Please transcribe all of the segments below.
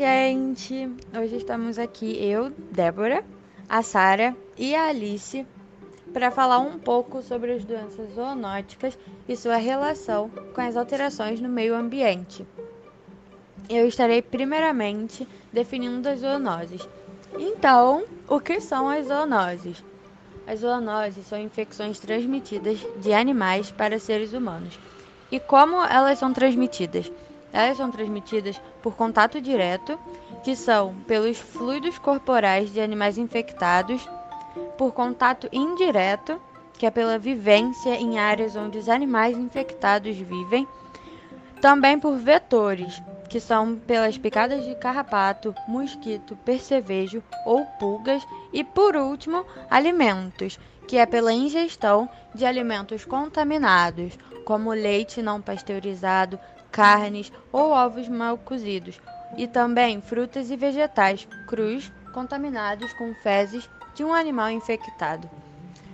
gente! Hoje estamos aqui, eu, Débora, a Sara e a Alice, para falar um pouco sobre as doenças zoonóticas e sua relação com as alterações no meio ambiente. Eu estarei primeiramente definindo as zoonoses. Então, o que são as zoonoses? As zoonoses são infecções transmitidas de animais para seres humanos. E como elas são transmitidas? Elas são transmitidas por contato direto, que são pelos fluidos corporais de animais infectados, por contato indireto, que é pela vivência em áreas onde os animais infectados vivem, também por vetores, que são pelas picadas de carrapato, mosquito, percevejo ou pulgas, e por último, alimentos, que é pela ingestão de alimentos contaminados, como leite não pasteurizado, carnes ou ovos mal cozidos, e também frutas e vegetais crus contaminados com fezes de um animal infectado.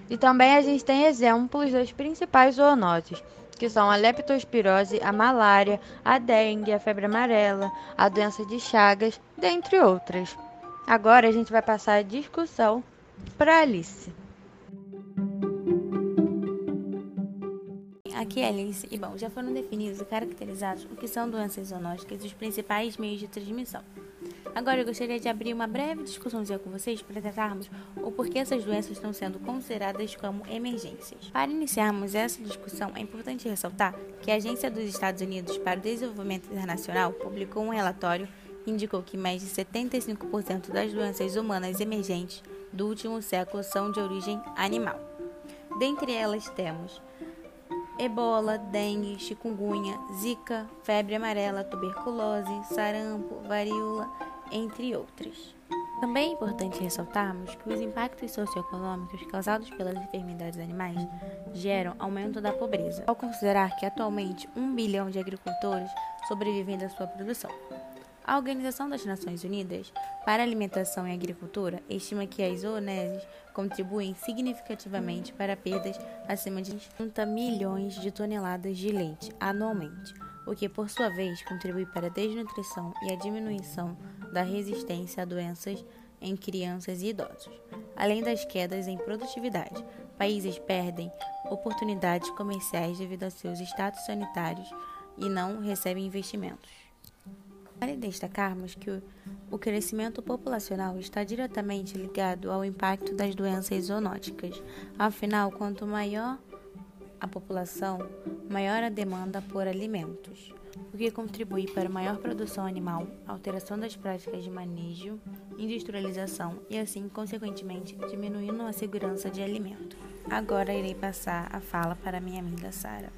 E também a gente tem exemplos das principais zoonoses, que são a leptospirose, a malária, a dengue, a febre amarela, a doença de Chagas, dentre outras. Agora a gente vai passar a discussão para Alice. Aqui é Alice, e bom, já foram definidos e caracterizados o que são doenças zoonóticas e os principais meios de transmissão. Agora eu gostaria de abrir uma breve discussãozinha com vocês para tratarmos o porquê essas doenças estão sendo consideradas como emergências. Para iniciarmos essa discussão, é importante ressaltar que a Agência dos Estados Unidos para o Desenvolvimento Internacional publicou um relatório que indicou que mais de 75% das doenças humanas emergentes do último século são de origem animal. Dentre elas temos ebola, dengue, chikungunya, zika, febre amarela, tuberculose, sarampo, varíola, entre outras. Também é importante ressaltarmos que os impactos socioeconômicos causados pelas enfermidades animais geram aumento da pobreza, ao considerar que atualmente um bilhão de agricultores sobrevivem da sua produção. A Organização das Nações Unidas para Alimentação e Agricultura estima que as zoonoses contribuem significativamente para perdas acima de 30 milhões de toneladas de leite anualmente, o que, por sua vez, contribui para a desnutrição e a diminuição da resistência a doenças em crianças e idosos. Além das quedas em produtividade, países perdem oportunidades comerciais devido a seus status sanitários e não recebem investimentos. Vale destacarmos que o crescimento populacional está diretamente ligado ao impacto das doenças zoonóticas. Afinal, quanto maior a população, maior a demanda por alimentos, o que contribui para maior produção animal, alteração das práticas de manejo, industrialização e, assim, consequentemente, diminuindo a segurança de alimento. Agora irei passar a fala para minha amiga Sara.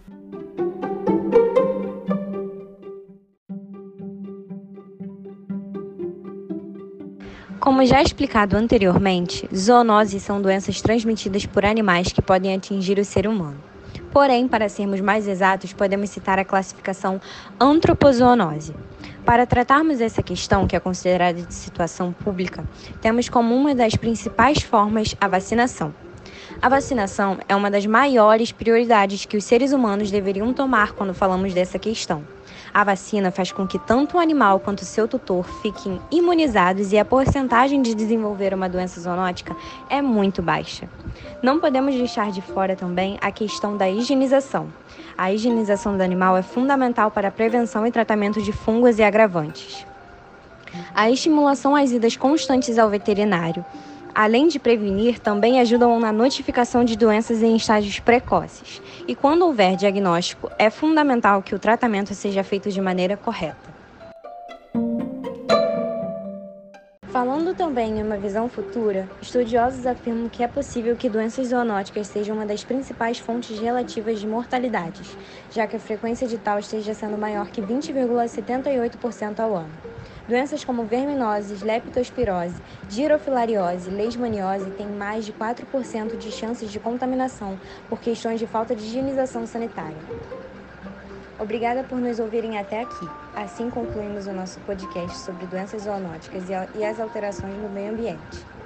Como já explicado anteriormente, zoonoses são doenças transmitidas por animais que podem atingir o ser humano. Porém, para sermos mais exatos, podemos citar a classificação antropozoonose. Para tratarmos essa questão, que é considerada de situação pública, temos como uma das principais formas a vacinação. A vacinação é uma das maiores prioridades que os seres humanos deveriam tomar quando falamos dessa questão. A vacina faz com que tanto o animal quanto seu tutor fiquem imunizados e a porcentagem de desenvolver uma doença zoonótica é muito baixa. Não podemos deixar de fora também a questão da higienização. A higienização do animal é fundamental para a prevenção e tratamento de fungos e agravantes. A estimulação às idas constantes ao veterinário, além de prevenir, também ajudam na notificação de doenças em estágios precoces. E quando houver diagnóstico, é fundamental que o tratamento seja feito de maneira correta. Falando também em uma visão futura, estudiosos afirmam que é possível que doenças zoonóticas sejam uma das principais fontes relativas de mortalidades, já que a frequência de tal esteja sendo maior que 20,78% ao ano. Doenças como verminoses, leptospirose, girofilariose leishmaniose têm mais de 4% de chances de contaminação por questões de falta de higienização sanitária. Obrigada por nos ouvirem até aqui. Assim concluímos o nosso podcast sobre doenças zoonóticas e as alterações no meio ambiente.